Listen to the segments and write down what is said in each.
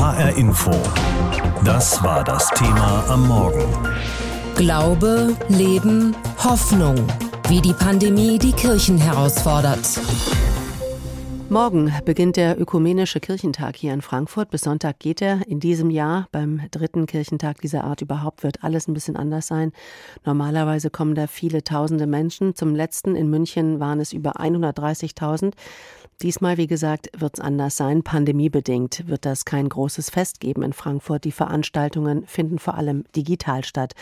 HR Info. Das war das Thema am Morgen. Glaube, Leben, Hoffnung. Wie die Pandemie die Kirchen herausfordert. Morgen beginnt der Ökumenische Kirchentag hier in Frankfurt. Bis Sonntag geht er. In diesem Jahr, beim dritten Kirchentag dieser Art überhaupt, wird alles ein bisschen anders sein. Normalerweise kommen da viele tausende Menschen. Zum letzten in München waren es über 130.000. Diesmal, wie gesagt, wird es anders sein. Pandemiebedingt wird das kein großes Fest geben in Frankfurt. Die Veranstaltungen finden vor allem digital statt.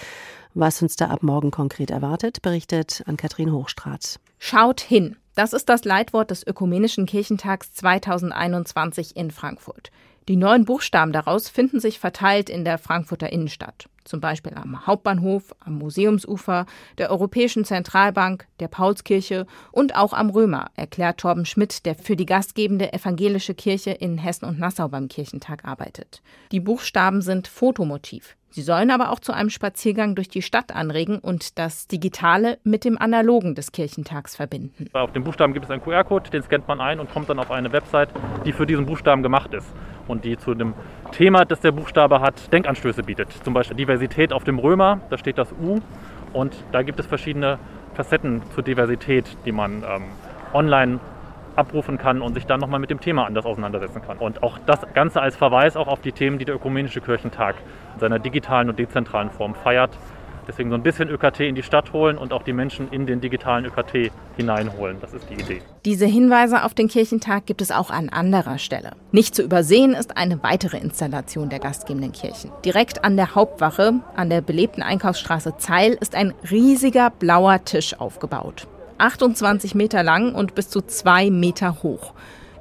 Was uns da ab morgen konkret erwartet, berichtet an Kathrin Hochstrat. Schaut hin. Das ist das Leitwort des Ökumenischen Kirchentags 2021 in Frankfurt. Die neuen Buchstaben daraus finden sich verteilt in der Frankfurter Innenstadt, zum Beispiel am Hauptbahnhof, am Museumsufer, der Europäischen Zentralbank, der Paulskirche und auch am Römer, erklärt Torben Schmidt, der für die gastgebende evangelische Kirche in Hessen und Nassau beim Kirchentag arbeitet. Die Buchstaben sind Fotomotiv. Sie sollen aber auch zu einem Spaziergang durch die Stadt anregen und das Digitale mit dem Analogen des Kirchentags verbinden. Auf dem Buchstaben gibt es einen QR-Code, den scannt man ein und kommt dann auf eine Website, die für diesen Buchstaben gemacht ist und die zu dem Thema, das der Buchstabe hat, Denkanstöße bietet. Zum Beispiel Diversität auf dem Römer, da steht das U und da gibt es verschiedene Facetten zur Diversität, die man ähm, online abrufen kann und sich dann nochmal mit dem Thema anders auseinandersetzen kann. Und auch das Ganze als Verweis auch auf die Themen, die der Ökumenische Kirchentag in seiner digitalen und dezentralen Form feiert. Deswegen so ein bisschen ÖKT in die Stadt holen und auch die Menschen in den digitalen ÖKT hineinholen. Das ist die Idee. Diese Hinweise auf den Kirchentag gibt es auch an anderer Stelle. Nicht zu übersehen ist eine weitere Installation der gastgebenden Kirchen. Direkt an der Hauptwache, an der belebten Einkaufsstraße Zeil, ist ein riesiger blauer Tisch aufgebaut. 28 Meter lang und bis zu zwei Meter hoch.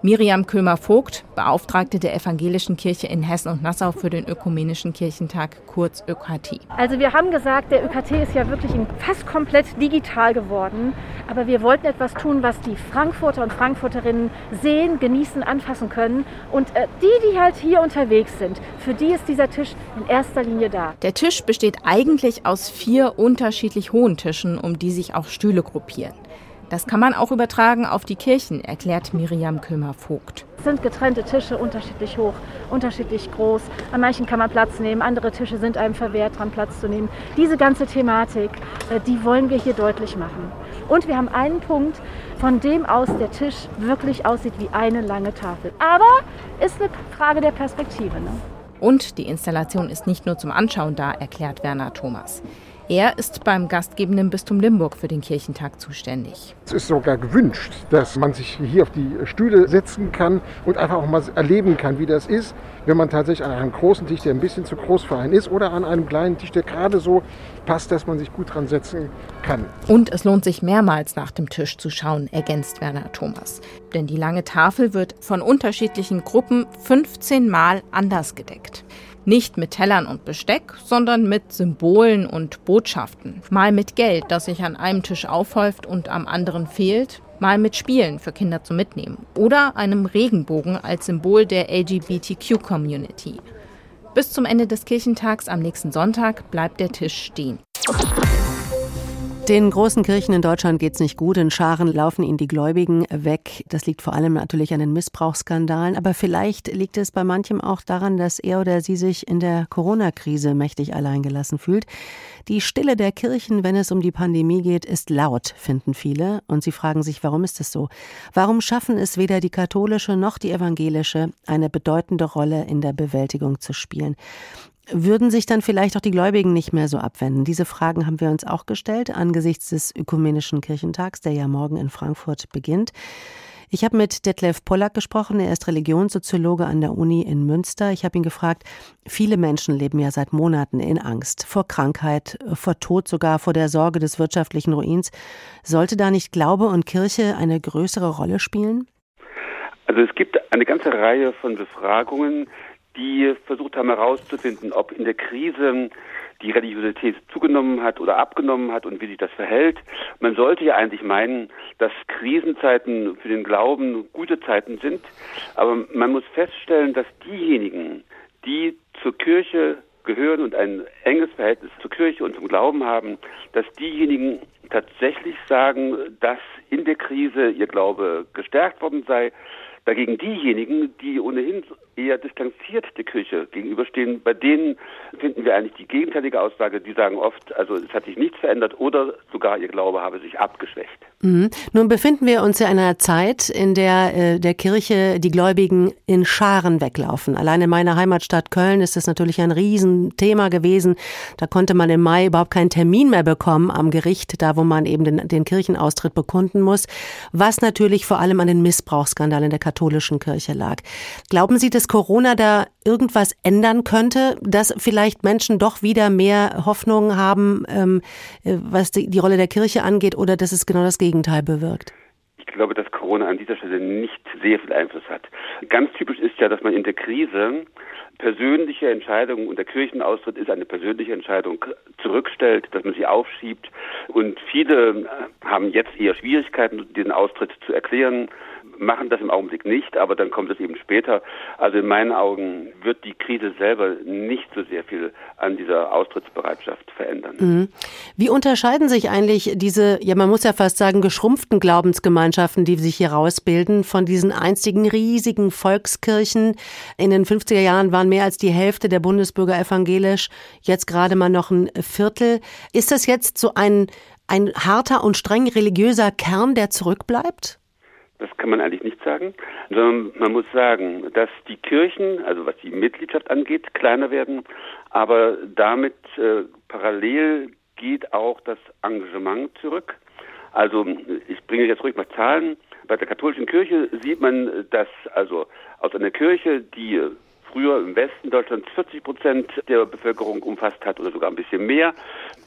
Miriam Kömer-Vogt, Beauftragte der Evangelischen Kirche in Hessen und Nassau für den Ökumenischen Kirchentag, kurz ÖKT. Also wir haben gesagt, der ÖKT ist ja wirklich fast komplett digital geworden, aber wir wollten etwas tun, was die Frankfurter und Frankfurterinnen sehen, genießen, anfassen können. Und äh, die, die halt hier unterwegs sind, für die ist dieser Tisch in erster Linie da. Der Tisch besteht eigentlich aus vier unterschiedlich hohen Tischen, um die sich auch Stühle gruppieren. Das kann man auch übertragen auf die Kirchen, erklärt Miriam Kömer-Vogt. Es sind getrennte Tische, unterschiedlich hoch, unterschiedlich groß. An manchen kann man Platz nehmen, andere Tische sind einem verwehrt, dran Platz zu nehmen. Diese ganze Thematik, äh, die wollen wir hier deutlich machen. Und wir haben einen Punkt, von dem aus der Tisch wirklich aussieht wie eine lange Tafel. Aber ist eine Frage der Perspektive. Ne? Und die Installation ist nicht nur zum Anschauen da, erklärt Werner Thomas. Er ist beim gastgebenden Bistum Limburg für den Kirchentag zuständig. Es ist sogar gewünscht, dass man sich hier auf die Stühle setzen kann und einfach auch mal erleben kann, wie das ist, wenn man tatsächlich an einem großen Tisch, der ein bisschen zu groß für einen ist, oder an einem kleinen Tisch, der gerade so passt, dass man sich gut dran setzen kann. Und es lohnt sich mehrmals nach dem Tisch zu schauen, ergänzt Werner Thomas. Denn die lange Tafel wird von unterschiedlichen Gruppen 15 Mal anders gedeckt. Nicht mit Tellern und Besteck, sondern mit Symbolen und Botschaften. Mal mit Geld, das sich an einem Tisch aufhäuft und am anderen fehlt. Mal mit Spielen für Kinder zum Mitnehmen. Oder einem Regenbogen als Symbol der LGBTQ-Community. Bis zum Ende des Kirchentags am nächsten Sonntag bleibt der Tisch stehen. Den großen Kirchen in Deutschland geht es nicht gut. In Scharen laufen ihnen die Gläubigen weg. Das liegt vor allem natürlich an den Missbrauchsskandalen. Aber vielleicht liegt es bei manchem auch daran, dass er oder sie sich in der Corona-Krise mächtig alleingelassen fühlt. Die Stille der Kirchen, wenn es um die Pandemie geht, ist laut, finden viele. Und sie fragen sich, warum ist es so? Warum schaffen es weder die katholische noch die evangelische, eine bedeutende Rolle in der Bewältigung zu spielen? Würden sich dann vielleicht auch die Gläubigen nicht mehr so abwenden? Diese Fragen haben wir uns auch gestellt angesichts des Ökumenischen Kirchentags, der ja morgen in Frankfurt beginnt. Ich habe mit Detlef Pollack gesprochen. Er ist Religionssoziologe an der Uni in Münster. Ich habe ihn gefragt, viele Menschen leben ja seit Monaten in Angst vor Krankheit, vor Tod, sogar vor der Sorge des wirtschaftlichen Ruins. Sollte da nicht Glaube und Kirche eine größere Rolle spielen? Also es gibt eine ganze Reihe von Befragungen, die versucht haben herauszufinden, ob in der Krise die Religiosität zugenommen hat oder abgenommen hat und wie sich das verhält. Man sollte ja eigentlich meinen, dass Krisenzeiten für den Glauben gute Zeiten sind, aber man muss feststellen, dass diejenigen, die zur Kirche gehören und ein enges Verhältnis zur Kirche und zum Glauben haben, dass diejenigen tatsächlich sagen, dass in der Krise ihr Glaube gestärkt worden sei, Dagegen diejenigen, die ohnehin eher distanziert der Kirche gegenüberstehen, bei denen finden wir eigentlich die gegenteilige Aussage. Die sagen oft, also es hat sich nichts verändert oder sogar ihr Glaube habe sich abgeschwächt. Mhm. Nun befinden wir uns in einer Zeit, in der äh, der Kirche die Gläubigen in Scharen weglaufen. Allein in meiner Heimatstadt Köln ist das natürlich ein Riesenthema gewesen. Da konnte man im Mai überhaupt keinen Termin mehr bekommen am Gericht, da wo man eben den, den Kirchenaustritt bekunden muss, was natürlich vor allem an den Missbrauchsskandalen der katholischen Kirche lag. Glauben Sie, dass Corona da irgendwas ändern könnte, dass vielleicht Menschen doch wieder mehr Hoffnung haben, ähm, äh, was die, die Rolle der Kirche angeht, oder dass es genau das Gegenteil bewirkt? Ich glaube, dass Corona an dieser Stelle nicht sehr viel Einfluss hat. Ganz typisch ist ja, dass man in der Krise persönliche Entscheidungen und der Kirchenaustritt ist eine persönliche Entscheidung zurückstellt, dass man sie aufschiebt. Und viele äh, haben jetzt eher Schwierigkeiten, diesen Austritt zu erklären machen das im Augenblick nicht, aber dann kommt es eben später. Also in meinen Augen wird die Krise selber nicht so sehr viel an dieser Austrittsbereitschaft verändern. Mhm. Wie unterscheiden sich eigentlich diese, ja man muss ja fast sagen, geschrumpften Glaubensgemeinschaften, die sich hier rausbilden, von diesen einstigen riesigen Volkskirchen? In den 50er Jahren waren mehr als die Hälfte der Bundesbürger evangelisch, jetzt gerade mal noch ein Viertel. Ist das jetzt so ein, ein harter und streng religiöser Kern, der zurückbleibt? Das kann man eigentlich nicht sagen, sondern man muss sagen, dass die Kirchen, also was die Mitgliedschaft angeht, kleiner werden, aber damit äh, parallel geht auch das Engagement zurück. Also ich bringe jetzt ruhig mal Zahlen. Bei der katholischen Kirche sieht man, dass also aus einer Kirche, die früher im Westen Deutschlands 40 Prozent der Bevölkerung umfasst hat oder sogar ein bisschen mehr,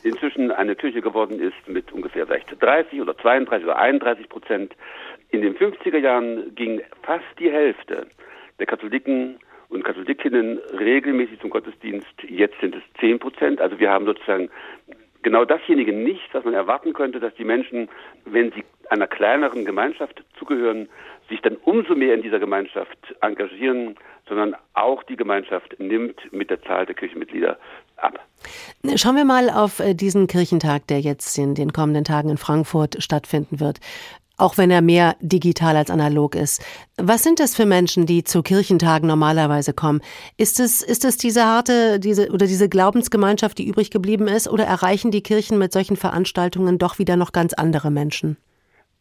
inzwischen eine Kirche geworden ist mit ungefähr vielleicht 30 oder 32 oder 31 Prozent. In den 50er Jahren ging fast die Hälfte der Katholiken und Katholikinnen regelmäßig zum Gottesdienst. Jetzt sind es 10 Prozent. Also wir haben sozusagen genau dasjenige nicht, was man erwarten könnte, dass die Menschen, wenn sie einer kleineren Gemeinschaft zugehören, sich dann umso mehr in dieser Gemeinschaft engagieren, sondern auch die Gemeinschaft nimmt mit der Zahl der Kirchenmitglieder ab. Schauen wir mal auf äh, diesen Kirchentag, der jetzt in den kommenden Tagen in Frankfurt stattfinden wird auch wenn er mehr digital als analog ist. Was sind das für Menschen, die zu Kirchentagen normalerweise kommen? Ist es, ist es diese harte, diese, oder diese Glaubensgemeinschaft, die übrig geblieben ist, oder erreichen die Kirchen mit solchen Veranstaltungen doch wieder noch ganz andere Menschen?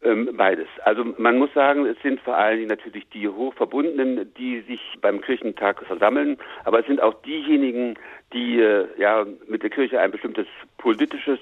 Ähm, beides. Also man muss sagen, es sind vor allen Dingen natürlich die Hochverbundenen, die sich beim Kirchentag versammeln, aber es sind auch diejenigen, die äh, ja mit der Kirche ein bestimmtes politisches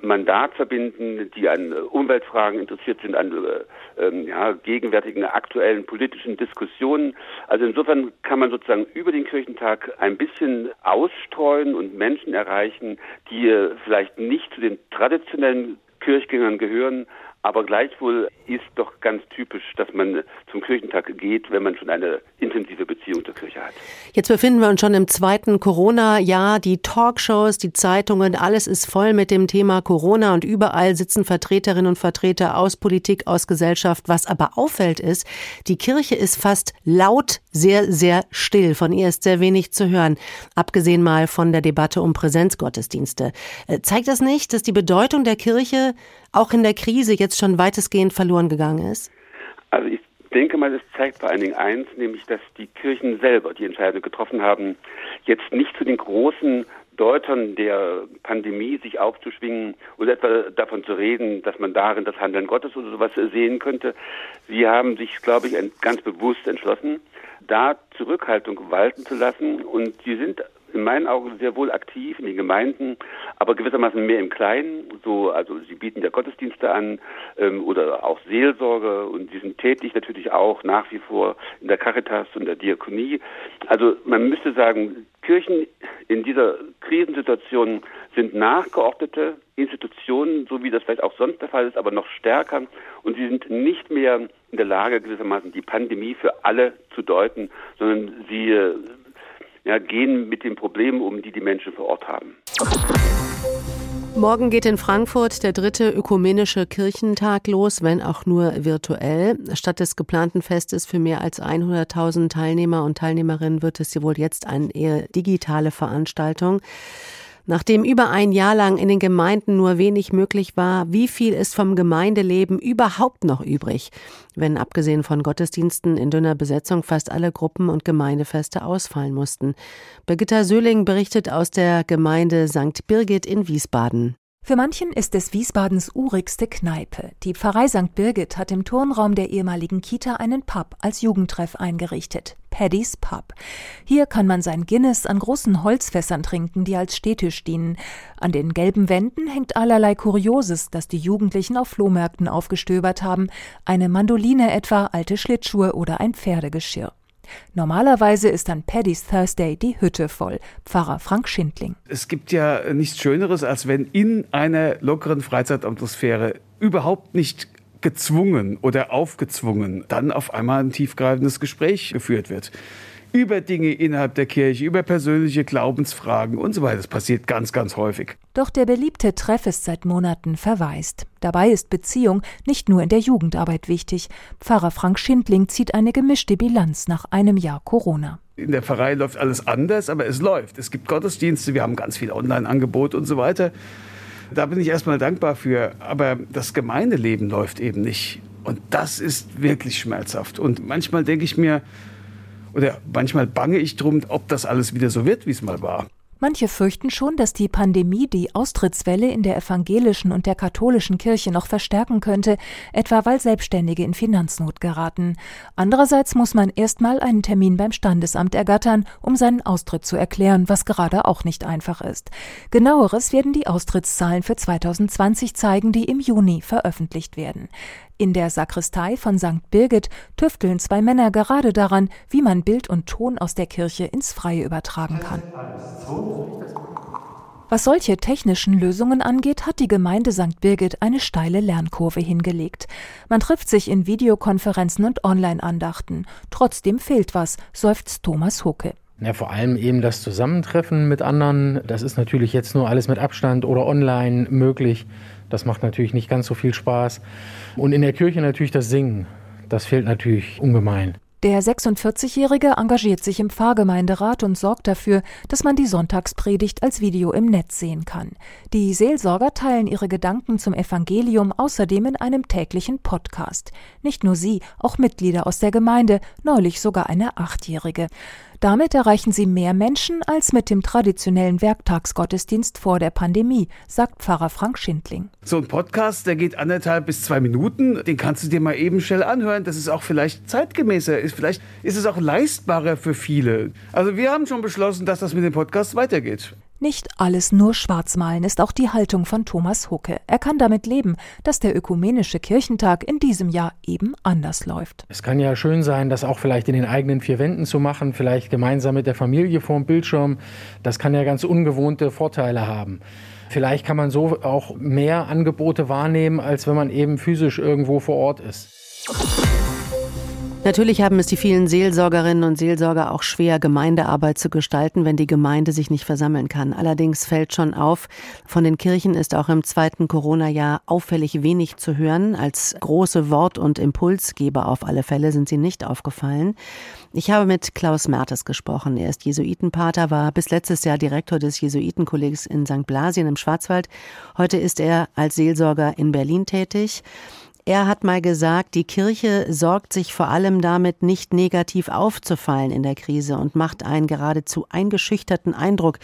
Mandat verbinden, die an äh, Umweltfragen interessiert sind, an äh, ähm, ja, gegenwärtigen aktuellen politischen Diskussionen. Also insofern kann man sozusagen über den Kirchentag ein bisschen ausstreuen und Menschen erreichen, die äh, vielleicht nicht zu den traditionellen Kirchgängern gehören, aber gleichwohl ist doch ganz typisch, dass man zum Kirchentag geht, wenn man schon eine intensive Beziehung zur Kirche hat. Jetzt befinden wir uns schon im zweiten Corona-Jahr. Die Talkshows, die Zeitungen, alles ist voll mit dem Thema Corona und überall sitzen Vertreterinnen und Vertreter aus Politik, aus Gesellschaft. Was aber auffällt ist, die Kirche ist fast laut sehr, sehr still. Von ihr ist sehr wenig zu hören. Abgesehen mal von der Debatte um Präsenzgottesdienste. Äh, zeigt das nicht, dass die Bedeutung der Kirche auch in der Krise jetzt schon weitestgehend verloren gegangen ist? Also ich denke mal, es zeigt vor allen Dingen eins, nämlich dass die Kirchen selber die Entscheidung getroffen haben, jetzt nicht zu den großen Deutern der Pandemie sich aufzuschwingen oder etwa davon zu reden, dass man darin das Handeln Gottes oder sowas sehen könnte. Sie haben sich, glaube ich, ganz bewusst entschlossen, da Zurückhaltung walten zu lassen und sie sind in meinen Augen sehr wohl aktiv in den Gemeinden, aber gewissermaßen mehr im Kleinen. So, also sie bieten ja Gottesdienste an ähm, oder auch Seelsorge und sie sind tätig natürlich auch nach wie vor in der Caritas und der Diakonie. Also man müsste sagen, Kirchen in dieser Krisensituation sind nachgeordnete Institutionen, so wie das vielleicht auch sonst der Fall ist, aber noch stärker. Und sie sind nicht mehr in der Lage, gewissermaßen die Pandemie für alle zu deuten, sondern sie ja, gehen mit den Problemen um, die die Menschen vor Ort haben. Morgen geht in Frankfurt der dritte ökumenische Kirchentag los, wenn auch nur virtuell. Statt des geplanten Festes für mehr als 100.000 Teilnehmer und Teilnehmerinnen wird es wohl jetzt eine eher digitale Veranstaltung. Nachdem über ein Jahr lang in den Gemeinden nur wenig möglich war, wie viel ist vom Gemeindeleben überhaupt noch übrig, wenn abgesehen von Gottesdiensten in dünner Besetzung fast alle Gruppen und Gemeindefeste ausfallen mussten? Birgitta Söhling berichtet aus der Gemeinde St. Birgit in Wiesbaden. Für manchen ist es Wiesbadens urigste Kneipe. Die Pfarrei St. Birgit hat im Turnraum der ehemaligen Kita einen Pub als Jugendtreff eingerichtet. Paddy's Pub. Hier kann man sein Guinness an großen Holzfässern trinken, die als Stehtisch dienen. An den gelben Wänden hängt allerlei Kurioses, das die Jugendlichen auf Flohmärkten aufgestöbert haben. Eine Mandoline etwa, alte Schlittschuhe oder ein Pferdegeschirr. Normalerweise ist an Paddy's Thursday die Hütte voll. Pfarrer Frank Schindling. Es gibt ja nichts Schöneres, als wenn in einer lockeren Freizeitatmosphäre überhaupt nicht gezwungen oder aufgezwungen dann auf einmal ein tiefgreifendes Gespräch geführt wird über Dinge innerhalb der Kirche, über persönliche Glaubensfragen und so weiter. Das passiert ganz, ganz häufig. Doch der beliebte Treff ist seit Monaten verwaist. Dabei ist Beziehung nicht nur in der Jugendarbeit wichtig. Pfarrer Frank Schindling zieht eine gemischte Bilanz nach einem Jahr Corona. In der Pfarrei läuft alles anders, aber es läuft. Es gibt Gottesdienste, wir haben ganz viele Online-Angebote und so weiter. Da bin ich erstmal dankbar für. Aber das Gemeindeleben läuft eben nicht. Und das ist wirklich schmerzhaft. Und manchmal denke ich mir, oder manchmal bange ich drum, ob das alles wieder so wird, wie es mal war. Manche fürchten schon, dass die Pandemie die Austrittswelle in der evangelischen und der katholischen Kirche noch verstärken könnte, etwa weil Selbstständige in Finanznot geraten. Andererseits muss man erstmal einen Termin beim Standesamt ergattern, um seinen Austritt zu erklären, was gerade auch nicht einfach ist. Genaueres werden die Austrittszahlen für 2020 zeigen, die im Juni veröffentlicht werden. In der Sakristei von St. Birgit tüfteln zwei Männer gerade daran, wie man Bild und Ton aus der Kirche ins Freie übertragen kann. Was solche technischen Lösungen angeht, hat die Gemeinde St. Birgit eine steile Lernkurve hingelegt. Man trifft sich in Videokonferenzen und Online-Andachten. Trotzdem fehlt was, seufzt Thomas Hucke. Ja, vor allem eben das Zusammentreffen mit anderen. Das ist natürlich jetzt nur alles mit Abstand oder online möglich. Das macht natürlich nicht ganz so viel Spaß. Und in der Kirche natürlich das Singen. Das fehlt natürlich ungemein. Der 46-Jährige engagiert sich im Pfarrgemeinderat und sorgt dafür, dass man die Sonntagspredigt als Video im Netz sehen kann. Die Seelsorger teilen ihre Gedanken zum Evangelium außerdem in einem täglichen Podcast. Nicht nur sie, auch Mitglieder aus der Gemeinde, neulich sogar eine Achtjährige. Damit erreichen sie mehr Menschen als mit dem traditionellen Werktagsgottesdienst vor der Pandemie, sagt Pfarrer Frank Schindling. So ein Podcast, der geht anderthalb bis zwei Minuten, den kannst du dir mal eben schnell anhören. Das ist auch vielleicht zeitgemäßer, ist, vielleicht ist es auch leistbarer für viele. Also wir haben schon beschlossen, dass das mit dem Podcast weitergeht. Nicht alles nur Schwarzmalen ist auch die Haltung von Thomas Hucke. Er kann damit leben, dass der ökumenische Kirchentag in diesem Jahr eben anders läuft. Es kann ja schön sein, das auch vielleicht in den eigenen vier Wänden zu machen, vielleicht gemeinsam mit der Familie vor dem Bildschirm. Das kann ja ganz ungewohnte Vorteile haben. Vielleicht kann man so auch mehr Angebote wahrnehmen, als wenn man eben physisch irgendwo vor Ort ist. Natürlich haben es die vielen Seelsorgerinnen und Seelsorger auch schwer, Gemeindearbeit zu gestalten, wenn die Gemeinde sich nicht versammeln kann. Allerdings fällt schon auf, von den Kirchen ist auch im zweiten Corona-Jahr auffällig wenig zu hören. Als große Wort- und Impulsgeber auf alle Fälle sind sie nicht aufgefallen. Ich habe mit Klaus Mertes gesprochen. Er ist Jesuitenpater, war bis letztes Jahr Direktor des Jesuitenkollegs in St. Blasien im Schwarzwald. Heute ist er als Seelsorger in Berlin tätig. Er hat mal gesagt, die Kirche sorgt sich vor allem damit, nicht negativ aufzufallen in der Krise und macht einen geradezu eingeschüchterten Eindruck.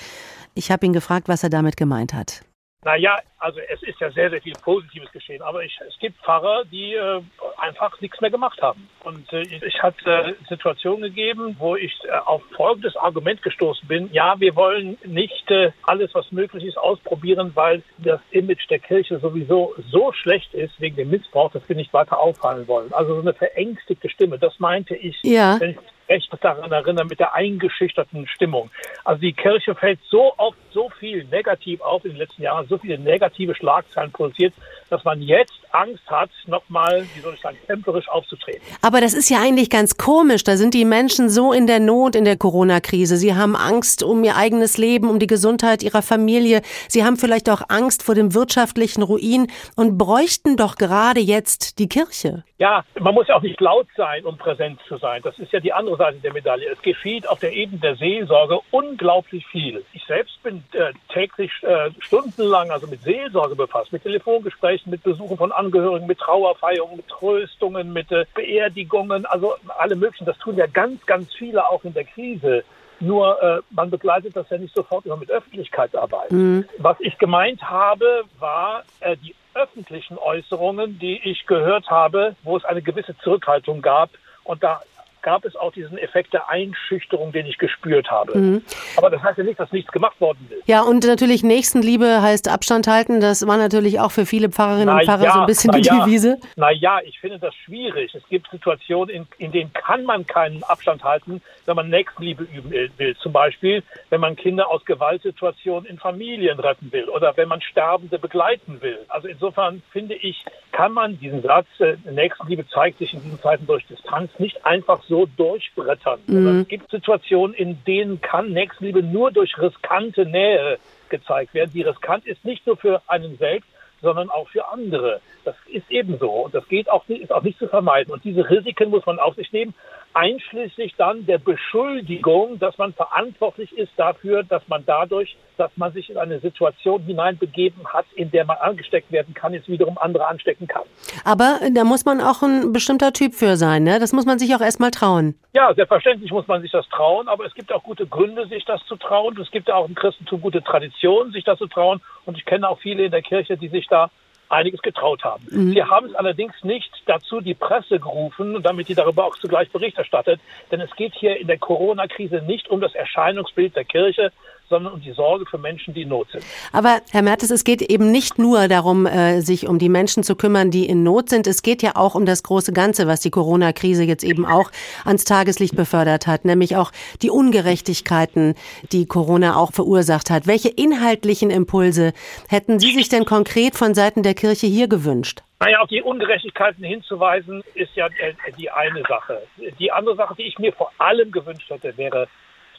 Ich habe ihn gefragt, was er damit gemeint hat. Naja, also es ist ja sehr, sehr viel Positives geschehen, aber ich, es gibt Pfarrer, die äh, einfach nichts mehr gemacht haben. Und äh, ich hatte äh, Situationen gegeben, wo ich äh, auf folgendes Argument gestoßen bin. Ja, wir wollen nicht äh, alles, was möglich ist, ausprobieren, weil das Image der Kirche sowieso so schlecht ist wegen dem Missbrauch, dass wir nicht weiter auffallen wollen. Also so eine verängstigte Stimme, das meinte ich, ja. wenn ich recht daran erinnere, mit der eingeschüchterten Stimmung. Also die Kirche fällt so oft so viel negativ auf in den letzten Jahren, so viele negative Schlagzeilen produziert, dass man jetzt Angst hat, nochmal, wie soll ich sagen, templarisch aufzutreten. Aber das ist ja eigentlich ganz komisch. Da sind die Menschen so in der Not in der Corona-Krise. Sie haben Angst um ihr eigenes Leben, um die Gesundheit ihrer Familie. Sie haben vielleicht auch Angst vor dem wirtschaftlichen Ruin und bräuchten doch gerade jetzt die Kirche. Ja, man muss ja auch nicht laut sein, um präsent zu sein. Das ist ja die andere Seite der Medaille. Es geschieht auf der Ebene der Seelsorge unglaublich viel. Ich selbst bin äh, täglich äh, stundenlang also mit Seelsorge befasst, mit Telefongesprächen, mit Besuchen von Angehörigen, mit Trauerfeierungen, mit Tröstungen, mit äh, Beerdigungen, also alle möglichen. Das tun ja ganz, ganz viele auch in der Krise. Nur äh, man begleitet das ja nicht sofort immer mit Öffentlichkeitsarbeit. Mhm. Was ich gemeint habe, war äh, die öffentlichen Äußerungen, die ich gehört habe, wo es eine gewisse Zurückhaltung gab. Und da gab es auch diesen Effekt der Einschüchterung, den ich gespürt habe. Mhm. Aber das heißt ja nicht, dass nichts gemacht worden ist. Ja, und natürlich Nächstenliebe heißt Abstand halten. Das war natürlich auch für viele Pfarrerinnen na und Pfarrer ja, so ein bisschen die ja. Devise. Naja, ich finde das schwierig. Es gibt Situationen, in, in denen kann man keinen Abstand halten, wenn man Nächstenliebe üben will. Zum Beispiel, wenn man Kinder aus Gewaltsituationen in Familien retten will oder wenn man Sterbende begleiten will. Also insofern finde ich, kann man diesen Satz, äh, Nächstenliebe zeigt sich in diesen Zeiten durch Distanz, nicht einfach so durchbrettern. Mhm. Es gibt Situationen, in denen kann Nächstenliebe nur durch riskante Nähe gezeigt werden. Die riskant ist nicht nur für einen selbst, sondern auch für andere. Das ist ebenso und das geht auch, ist auch nicht zu vermeiden. Und diese Risiken muss man auf sich nehmen einschließlich dann der Beschuldigung, dass man verantwortlich ist dafür, dass man dadurch, dass man sich in eine Situation hineinbegeben hat, in der man angesteckt werden kann, jetzt wiederum andere anstecken kann. Aber da muss man auch ein bestimmter Typ für sein, ne? Das muss man sich auch erstmal trauen. Ja, selbstverständlich muss man sich das trauen, aber es gibt auch gute Gründe, sich das zu trauen. Es gibt ja auch im Christentum gute Traditionen, sich das zu trauen. Und ich kenne auch viele in der Kirche, die sich da einiges getraut haben. Mhm. Sie haben es allerdings nicht dazu die Presse gerufen, damit die darüber auch zugleich Bericht erstattet. Denn es geht hier in der Corona-Krise nicht um das Erscheinungsbild der Kirche, sondern um die Sorge für Menschen, die in Not sind. Aber Herr Mertes, es geht eben nicht nur darum, äh, sich um die Menschen zu kümmern, die in Not sind. Es geht ja auch um das große Ganze, was die Corona-Krise jetzt eben auch ans Tageslicht befördert hat, nämlich auch die Ungerechtigkeiten, die Corona auch verursacht hat. Welche inhaltlichen Impulse hätten Sie sich denn konkret von Seiten der Kirche hier gewünscht? Naja, auf die Ungerechtigkeiten hinzuweisen, ist ja äh, die eine Sache. Die andere Sache, die ich mir vor allem gewünscht hätte, wäre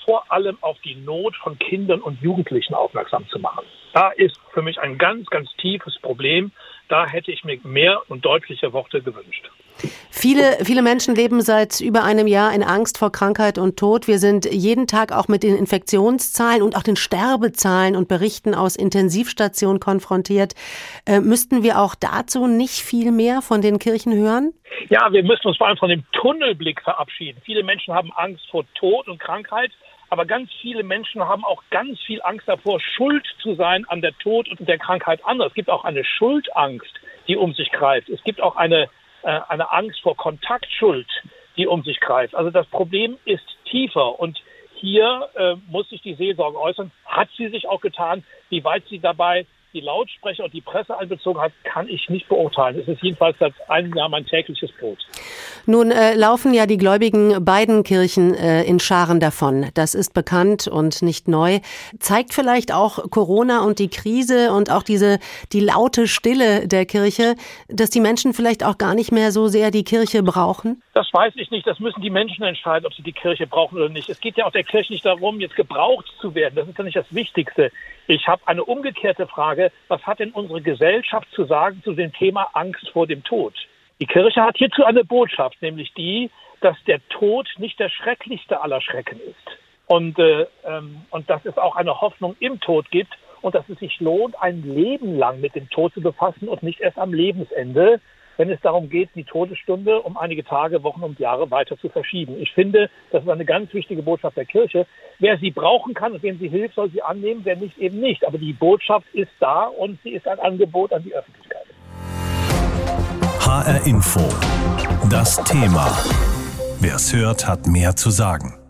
vor allem auf die Not von Kindern und Jugendlichen aufmerksam zu machen. Da ist für mich ein ganz, ganz tiefes Problem. Da hätte ich mir mehr und deutliche Worte gewünscht. Viele, viele Menschen leben seit über einem Jahr in Angst vor Krankheit und Tod. Wir sind jeden Tag auch mit den Infektionszahlen und auch den Sterbezahlen und Berichten aus Intensivstationen konfrontiert. Äh, müssten wir auch dazu nicht viel mehr von den Kirchen hören? Ja, wir müssen uns vor allem von dem Tunnelblick verabschieden. Viele Menschen haben Angst vor Tod und Krankheit. Aber ganz viele Menschen haben auch ganz viel Angst davor, schuld zu sein an der Tod und der Krankheit anderer. Es gibt auch eine Schuldangst, die um sich greift. Es gibt auch eine, äh, eine Angst vor Kontaktschuld, die um sich greift. Also das Problem ist tiefer und hier äh, muss sich die Seelsorge äußern. Hat sie sich auch getan? Wie weit sie dabei die Lautsprecher und die Presse einbezogen hat, kann ich nicht beurteilen. Es ist jedenfalls seit einem Jahr mein tägliches Brot. Nun äh, laufen ja die Gläubigen beiden Kirchen äh, in Scharen davon. Das ist bekannt und nicht neu. Zeigt vielleicht auch Corona und die Krise und auch diese die laute Stille der Kirche, dass die Menschen vielleicht auch gar nicht mehr so sehr die Kirche brauchen? Das weiß ich nicht. Das müssen die Menschen entscheiden, ob sie die Kirche brauchen oder nicht. Es geht ja auch der Kirche nicht darum, jetzt gebraucht zu werden. Das ist ja nicht das Wichtigste. Ich habe eine umgekehrte Frage. Was hat denn unsere Gesellschaft zu sagen zu dem Thema Angst vor dem Tod? Die Kirche hat hierzu eine Botschaft, nämlich die, dass der Tod nicht der schrecklichste aller Schrecken ist. Und, äh, ähm, und dass es auch eine Hoffnung im Tod gibt und dass es sich lohnt, ein Leben lang mit dem Tod zu befassen und nicht erst am Lebensende, wenn es darum geht, die Todesstunde um einige Tage, Wochen und Jahre weiter zu verschieben. Ich finde, das ist eine ganz wichtige Botschaft der Kirche. Wer sie brauchen kann und wem sie hilft, soll sie annehmen, wer nicht, eben nicht. Aber die Botschaft ist da und sie ist ein Angebot an die Öffentlichkeit. HR Info. Das Thema. Wer es hört, hat mehr zu sagen.